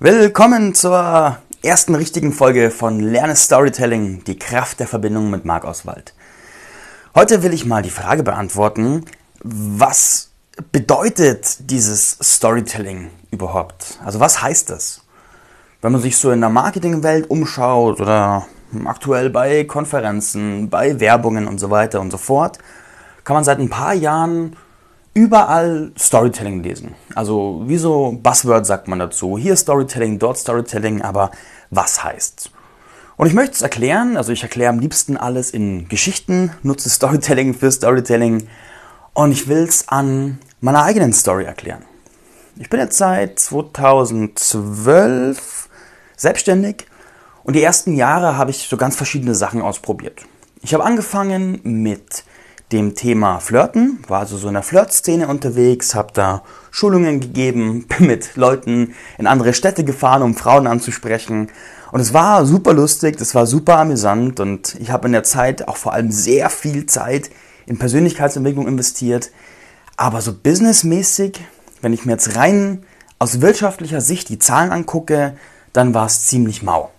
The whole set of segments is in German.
Willkommen zur ersten richtigen Folge von Lerne Storytelling, die Kraft der Verbindung mit Marc Oswald. Heute will ich mal die Frage beantworten, was bedeutet dieses Storytelling überhaupt? Also was heißt das? Wenn man sich so in der Marketingwelt umschaut oder aktuell bei Konferenzen, bei Werbungen und so weiter und so fort, kann man seit ein paar Jahren überall Storytelling lesen. Also wie so Buzzword sagt man dazu. Hier Storytelling, dort Storytelling, aber was heißt's? Und ich möchte es erklären, also ich erkläre am liebsten alles in Geschichten, nutze Storytelling für Storytelling und ich will es an meiner eigenen Story erklären. Ich bin jetzt seit 2012 selbstständig und die ersten Jahre habe ich so ganz verschiedene Sachen ausprobiert. Ich habe angefangen mit dem Thema Flirten, war also so in der Flirtszene unterwegs, habe da Schulungen gegeben, bin mit Leuten in andere Städte gefahren, um Frauen anzusprechen. Und es war super lustig, es war super amüsant und ich habe in der Zeit auch vor allem sehr viel Zeit in Persönlichkeitsentwicklung investiert. Aber so businessmäßig, wenn ich mir jetzt rein aus wirtschaftlicher Sicht die Zahlen angucke, dann war es ziemlich mau.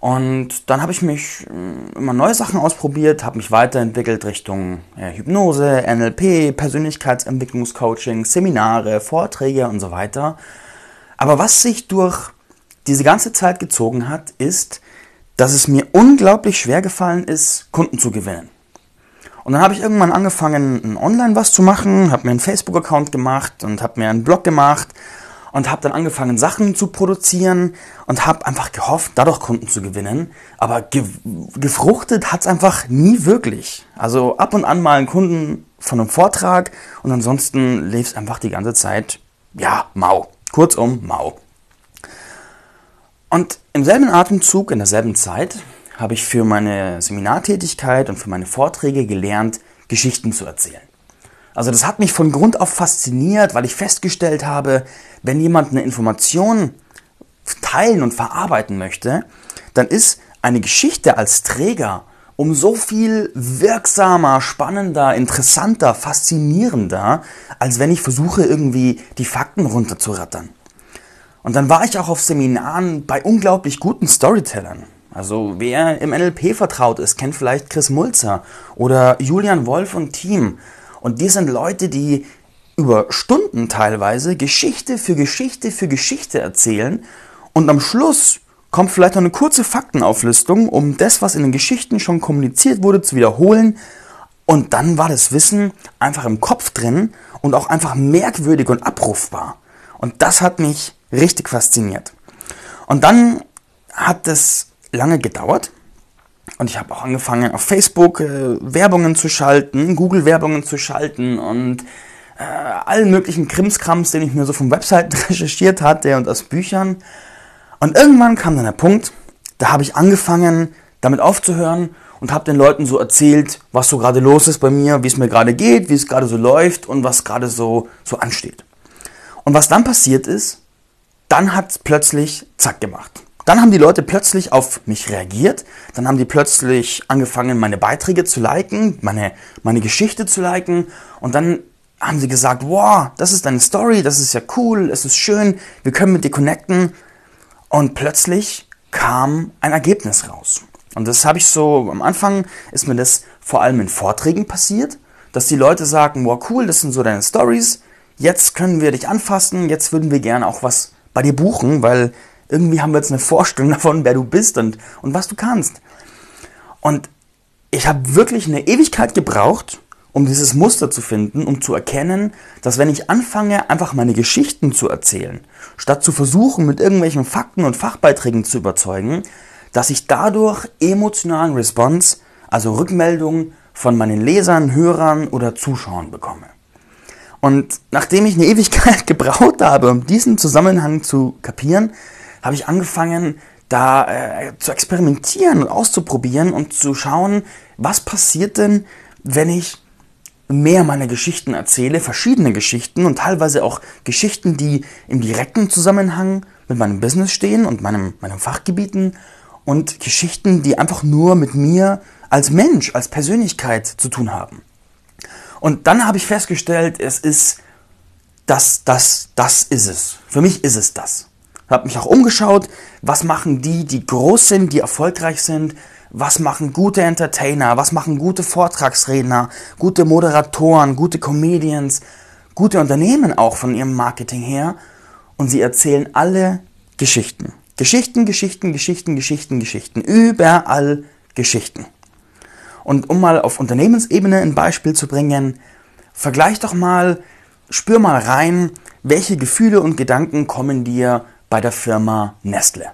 Und dann habe ich mich äh, immer neue Sachen ausprobiert, habe mich weiterentwickelt Richtung ja, Hypnose, NLP, Persönlichkeitsentwicklungscoaching, Seminare, Vorträge und so weiter. Aber was sich durch diese ganze Zeit gezogen hat, ist, dass es mir unglaublich schwer gefallen ist, Kunden zu gewinnen. Und dann habe ich irgendwann angefangen, online was zu machen, habe mir einen Facebook-Account gemacht und habe mir einen Blog gemacht und habe dann angefangen, Sachen zu produzieren und habe einfach gehofft, dadurch Kunden zu gewinnen. Aber ge gefruchtet hat's einfach nie wirklich. Also ab und an mal einen Kunden von einem Vortrag und ansonsten lief es einfach die ganze Zeit, ja, mau. Kurzum, mau. Und im selben Atemzug, in derselben Zeit, habe ich für meine Seminartätigkeit und für meine Vorträge gelernt, Geschichten zu erzählen. Also das hat mich von Grund auf fasziniert, weil ich festgestellt habe, wenn jemand eine Information teilen und verarbeiten möchte, dann ist eine Geschichte als Träger um so viel wirksamer, spannender, interessanter, faszinierender, als wenn ich versuche, irgendwie die Fakten runterzurattern. Und dann war ich auch auf Seminaren bei unglaublich guten Storytellern. Also wer im NLP vertraut ist, kennt vielleicht Chris Mulzer oder Julian Wolf und Team. Und die sind Leute, die über Stunden teilweise Geschichte für Geschichte für Geschichte erzählen und am Schluss kommt vielleicht noch eine kurze Faktenauflistung, um das, was in den Geschichten schon kommuniziert wurde, zu wiederholen. Und dann war das Wissen einfach im Kopf drin und auch einfach merkwürdig und abrufbar. Und das hat mich richtig fasziniert. Und dann hat es lange gedauert, und ich habe auch angefangen, auf Facebook äh, Werbungen zu schalten, Google-Werbungen zu schalten und äh, allen möglichen Krimskrams, den ich mir so von Webseiten recherchiert hatte und aus Büchern. Und irgendwann kam dann der Punkt, da habe ich angefangen, damit aufzuhören und habe den Leuten so erzählt, was so gerade los ist bei mir, wie es mir gerade geht, wie es gerade so läuft und was gerade so, so ansteht. Und was dann passiert ist, dann hat es plötzlich zack gemacht. Dann haben die Leute plötzlich auf mich reagiert. Dann haben die plötzlich angefangen, meine Beiträge zu liken, meine, meine Geschichte zu liken. Und dann haben sie gesagt, wow, das ist deine Story, das ist ja cool, es ist schön, wir können mit dir connecten. Und plötzlich kam ein Ergebnis raus. Und das habe ich so, am Anfang ist mir das vor allem in Vorträgen passiert, dass die Leute sagen, wow, cool, das sind so deine Stories, jetzt können wir dich anfassen, jetzt würden wir gerne auch was bei dir buchen, weil irgendwie haben wir jetzt eine Vorstellung davon, wer du bist und, und was du kannst. Und ich habe wirklich eine Ewigkeit gebraucht, um dieses Muster zu finden, um zu erkennen, dass wenn ich anfange, einfach meine Geschichten zu erzählen, statt zu versuchen, mit irgendwelchen Fakten und Fachbeiträgen zu überzeugen, dass ich dadurch emotionalen Response, also Rückmeldungen von meinen Lesern, Hörern oder Zuschauern bekomme. Und nachdem ich eine Ewigkeit gebraucht habe, um diesen Zusammenhang zu kapieren, habe ich angefangen, da äh, zu experimentieren und auszuprobieren und zu schauen, was passiert denn, wenn ich mehr meine Geschichten erzähle, verschiedene Geschichten und teilweise auch Geschichten, die im direkten Zusammenhang mit meinem Business stehen und meinem, meinem Fachgebieten und Geschichten, die einfach nur mit mir als Mensch, als Persönlichkeit zu tun haben. Und dann habe ich festgestellt, es ist das, das, das ist es. Für mich ist es das. Habe mich auch umgeschaut, was machen die, die groß sind, die erfolgreich sind, was machen gute Entertainer, was machen gute Vortragsredner, gute Moderatoren, gute Comedians, gute Unternehmen auch von ihrem Marketing her. Und sie erzählen alle Geschichten. Geschichten, Geschichten, Geschichten, Geschichten, Geschichten. Überall Geschichten. Und um mal auf Unternehmensebene ein Beispiel zu bringen, vergleich doch mal, spür mal rein, welche Gefühle und Gedanken kommen dir bei der Firma Nestle.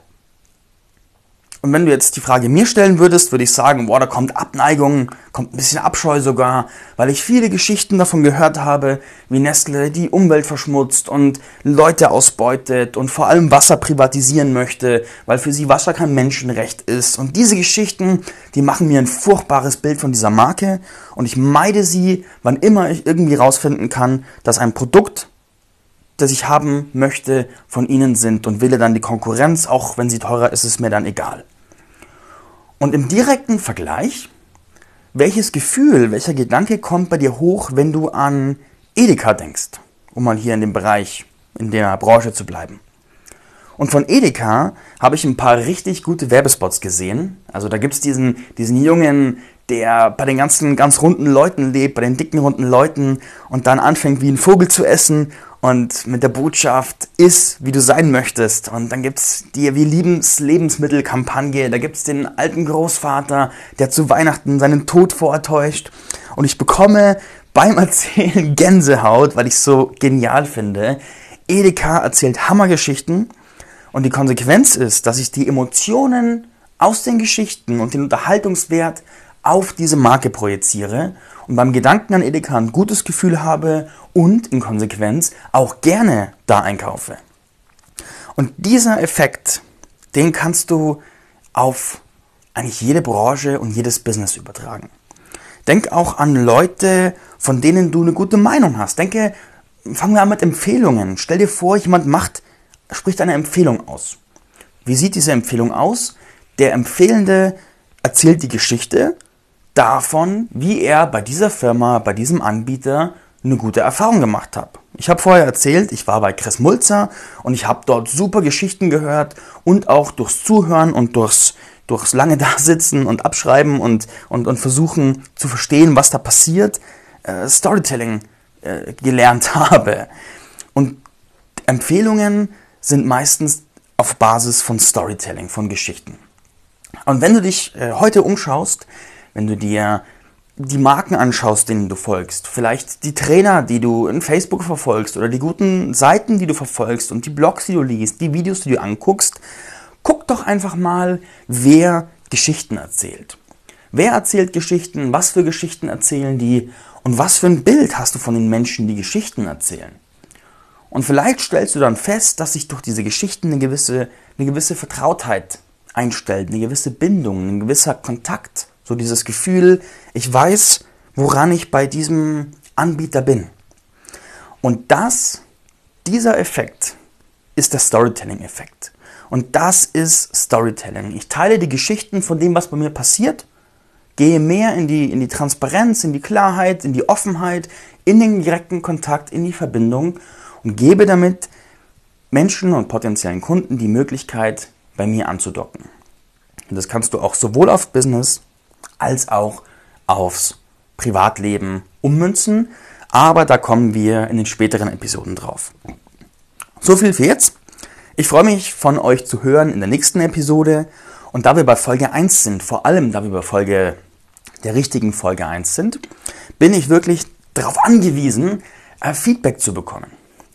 Und wenn du jetzt die Frage mir stellen würdest, würde ich sagen, boah, da kommt Abneigung, kommt ein bisschen Abscheu sogar, weil ich viele Geschichten davon gehört habe, wie Nestle die Umwelt verschmutzt und Leute ausbeutet und vor allem Wasser privatisieren möchte, weil für sie Wasser kein Menschenrecht ist. Und diese Geschichten, die machen mir ein furchtbares Bild von dieser Marke und ich meide sie, wann immer ich irgendwie rausfinden kann, dass ein Produkt das ich haben möchte, von ihnen sind und wähle dann die Konkurrenz, auch wenn sie teurer ist, ist mir dann egal. Und im direkten Vergleich, welches Gefühl, welcher Gedanke kommt bei dir hoch, wenn du an Edeka denkst, um mal hier in dem Bereich, in der Branche zu bleiben? Und von Edeka habe ich ein paar richtig gute Werbespots gesehen. Also da gibt es diesen, diesen Jungen, der bei den ganzen ganz runden Leuten lebt, bei den dicken runden Leuten und dann anfängt wie ein Vogel zu essen und mit der Botschaft ist, wie du sein möchtest. Und dann gibt's die Wir liebens Lebensmittelkampagne, da gibt's den alten Großvater, der zu Weihnachten seinen Tod vortäuscht. Und ich bekomme beim Erzählen Gänsehaut, weil ich so genial finde. Edeka erzählt Hammergeschichten und die Konsequenz ist, dass ich die Emotionen aus den Geschichten und den Unterhaltungswert auf diese Marke projiziere und beim Gedanken an Edeka ein gutes Gefühl habe und in Konsequenz auch gerne da einkaufe. Und dieser Effekt, den kannst du auf eigentlich jede Branche und jedes Business übertragen. Denk auch an Leute, von denen du eine gute Meinung hast. Denke, fangen wir an mit Empfehlungen. Stell dir vor, jemand macht, spricht eine Empfehlung aus. Wie sieht diese Empfehlung aus? Der Empfehlende erzählt die Geschichte davon, wie er bei dieser Firma, bei diesem Anbieter eine gute Erfahrung gemacht hat. Ich habe vorher erzählt, ich war bei Chris Mulzer und ich habe dort super Geschichten gehört und auch durchs Zuhören und durchs, durchs lange Dasitzen und Abschreiben und, und, und versuchen zu verstehen, was da passiert, äh, Storytelling äh, gelernt habe. Und Empfehlungen sind meistens auf Basis von Storytelling, von Geschichten. Und wenn du dich äh, heute umschaust, wenn du dir die Marken anschaust, denen du folgst, vielleicht die Trainer, die du in Facebook verfolgst oder die guten Seiten, die du verfolgst und die Blogs, die du liest, die Videos, die du anguckst, guck doch einfach mal, wer Geschichten erzählt. Wer erzählt Geschichten? Was für Geschichten erzählen die? Und was für ein Bild hast du von den Menschen, die Geschichten erzählen? Und vielleicht stellst du dann fest, dass sich durch diese Geschichten eine gewisse, eine gewisse Vertrautheit einstellt, eine gewisse Bindung, ein gewisser Kontakt so dieses Gefühl, ich weiß, woran ich bei diesem Anbieter bin. Und das, dieser Effekt ist der Storytelling-Effekt. Und das ist Storytelling. Ich teile die Geschichten von dem, was bei mir passiert, gehe mehr in die, in die Transparenz, in die Klarheit, in die Offenheit, in den direkten Kontakt, in die Verbindung und gebe damit Menschen und potenziellen Kunden die Möglichkeit, bei mir anzudocken. Und das kannst du auch sowohl auf Business als auch aufs Privatleben ummünzen. Aber da kommen wir in den späteren Episoden drauf. So viel für jetzt. Ich freue mich von euch zu hören in der nächsten Episode. Und da wir bei Folge 1 sind, vor allem da wir bei Folge der richtigen Folge 1 sind, bin ich wirklich darauf angewiesen, äh, Feedback zu bekommen.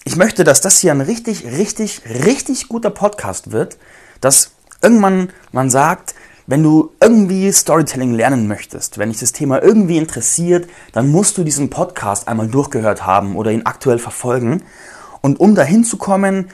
Ich möchte, dass das hier ein richtig, richtig, richtig guter Podcast wird, dass irgendwann man sagt, wenn du irgendwie Storytelling lernen möchtest, wenn dich das Thema irgendwie interessiert, dann musst du diesen Podcast einmal durchgehört haben oder ihn aktuell verfolgen. Und um dahin zu kommen,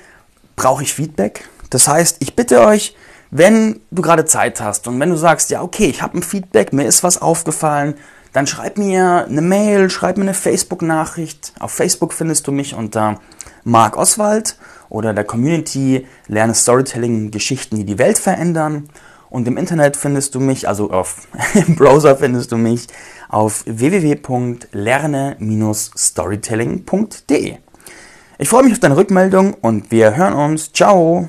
brauche ich Feedback. Das heißt, ich bitte euch, wenn du gerade Zeit hast und wenn du sagst, ja, okay, ich habe ein Feedback, mir ist was aufgefallen, dann schreib mir eine Mail, schreib mir eine Facebook-Nachricht. Auf Facebook findest du mich unter Marc Oswald oder der Community Lerne Storytelling Geschichten, die die Welt verändern. Und im Internet findest du mich, also auf, im Browser findest du mich auf www.lerne-storytelling.de. Ich freue mich auf deine Rückmeldung und wir hören uns. Ciao!